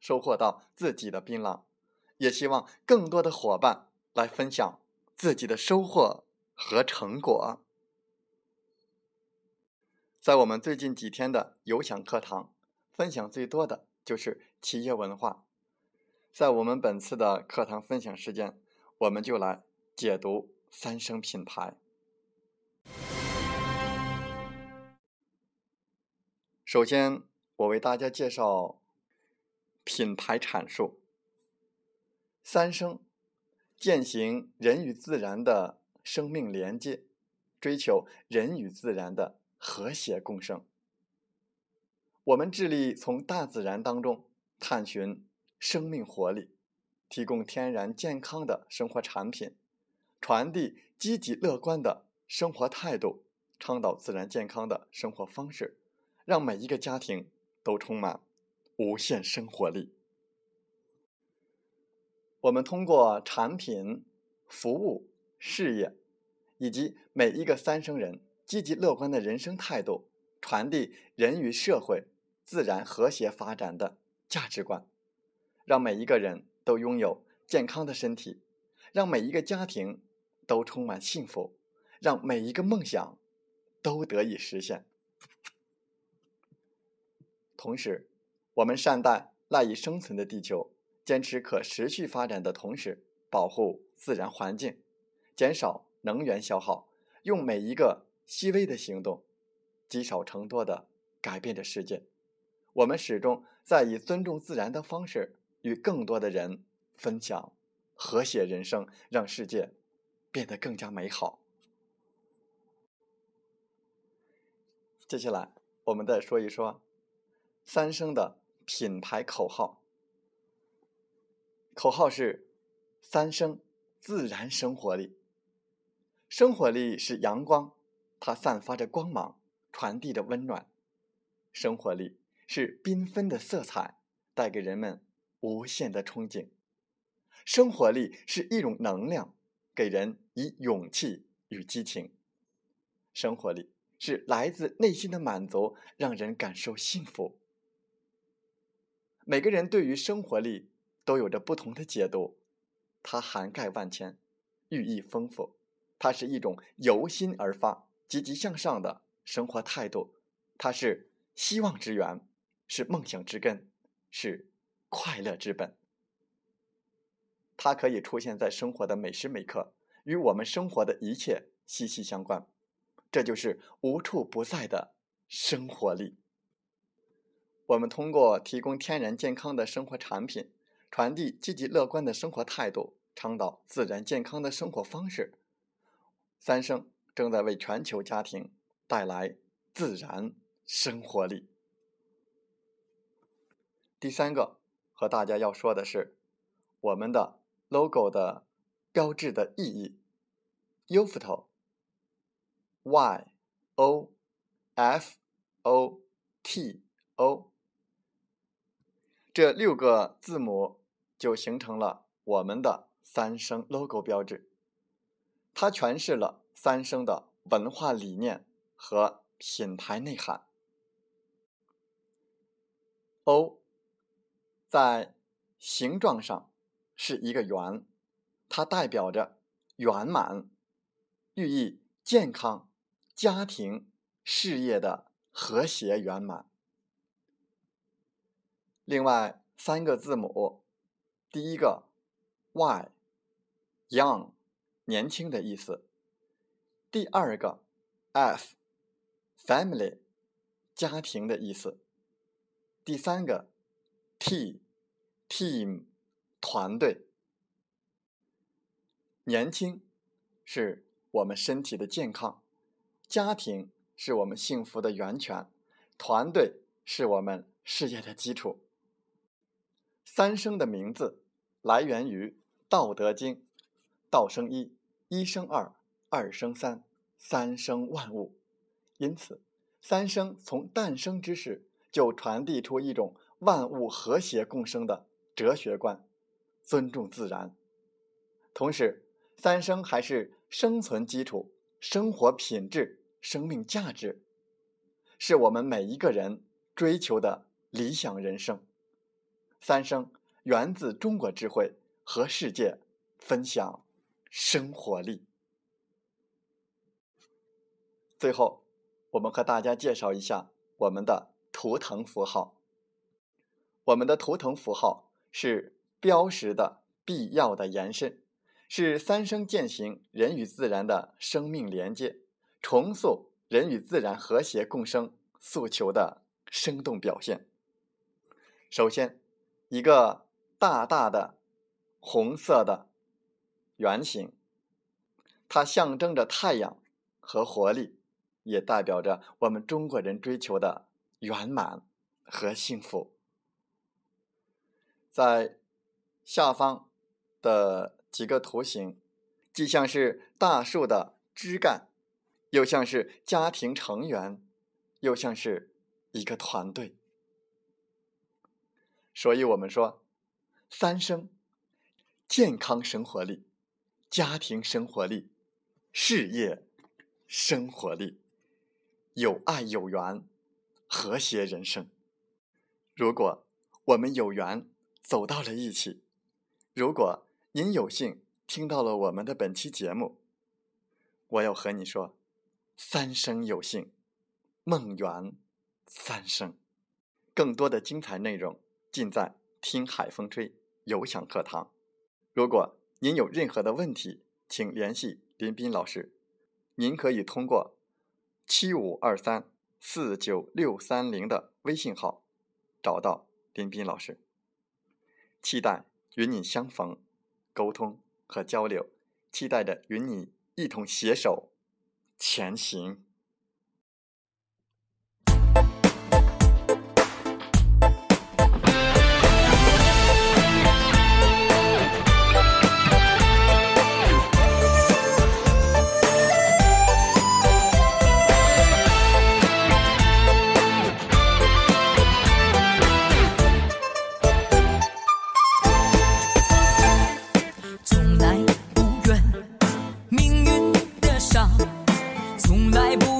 收获到自己的槟榔，也希望更多的伙伴来分享自己的收获和成果。在我们最近几天的有享课堂，分享最多的就是企业文化。在我们本次的课堂分享时间，我们就来解读三生品牌。首先，我为大家介绍。品牌阐述：三生践行人与自然的生命连接，追求人与自然的和谐共生。我们致力从大自然当中探寻生命活力，提供天然健康的生活产品，传递积极乐观的生活态度，倡导自然健康的生活方式，让每一个家庭都充满。无限生活力。我们通过产品、服务、事业，以及每一个三生人积极乐观的人生态度，传递人与社会、自然和谐发展的价值观，让每一个人都拥有健康的身体，让每一个家庭都充满幸福，让每一个梦想都得以实现。同时，我们善待赖以生存的地球，坚持可持续发展的同时，保护自然环境，减少能源消耗，用每一个细微的行动，积少成多的改变着世界。我们始终在以尊重自然的方式，与更多的人分享和谐人生，让世界变得更加美好。接下来，我们再说一说三生的。品牌口号，口号是“三生自然生活力”。生活力是阳光，它散发着光芒，传递着温暖；生活力是缤纷的色彩，带给人们无限的憧憬；生活力是一种能量，给人以勇气与激情；生活力是来自内心的满足，让人感受幸福。每个人对于生活力都有着不同的解读，它涵盖万千，寓意丰富。它是一种由心而发、积极向上的生活态度，它是希望之源，是梦想之根，是快乐之本。它可以出现在生活的每时每刻，与我们生活的一切息息相关。这就是无处不在的生活力。我们通过提供天然健康的生活产品，传递积极乐观的生活态度，倡导自然健康的生活方式。三生正在为全球家庭带来自然生活力。第三个和大家要说的是，我们的 logo 的标志的意义：UFO，Y O F O T O。这六个字母就形成了我们的三生 logo 标志，它诠释了三生的文化理念和品牌内涵。O 在形状上是一个圆，它代表着圆满，寓意健康、家庭、事业的和谐圆满。另外三个字母第一个 Y，young，年轻的意思。第二个 F，family，家庭的意思。第三个 T，team，团队。年轻是我们身体的健康，家庭是我们幸福的源泉，团队是我们事业的基础。三生的名字来源于《道德经》：“道生一，一生二，二生三，三生万物。”因此，三生从诞生之时就传递出一种万物和谐共生的哲学观，尊重自然。同时，三生还是生存基础、生活品质、生命价值，是我们每一个人追求的理想人生。三生源自中国智慧，和世界分享生活力。最后，我们和大家介绍一下我们的图腾符号。我们的图腾符号是标识的必要的延伸，是三生践行人与自然的生命连接，重塑人与自然和谐共生诉求的生动表现。首先。一个大大的红色的圆形，它象征着太阳和活力，也代表着我们中国人追求的圆满和幸福。在下方的几个图形，既像是大树的枝干，又像是家庭成员，又像是一个团队。所以我们说，三生：健康生活力、家庭生活力、事业生活力、有爱有缘、和谐人生。如果我们有缘走到了一起，如果您有幸听到了我们的本期节目，我要和你说：三生有幸，梦圆三生。更多的精彩内容。尽在听海风吹有享课堂。如果您有任何的问题，请联系林斌老师。您可以通过七五二三四九六三零的微信号找到林斌老师。期待与你相逢、沟通和交流，期待着与你一同携手前行。伤从来不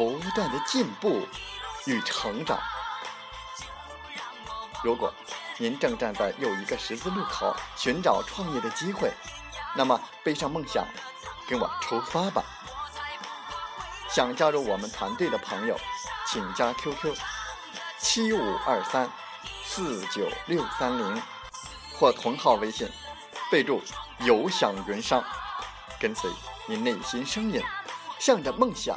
不断的进步与成长。如果您正站在又一个十字路口，寻找创业的机会，那么背上梦想，跟我出发吧！想加入我们团队的朋友，请加 QQ：七五二三四九六三零，或同号微信，备注“有享云商”，跟随。你内心声音，向着梦想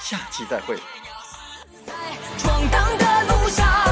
下期再会。闯荡的路上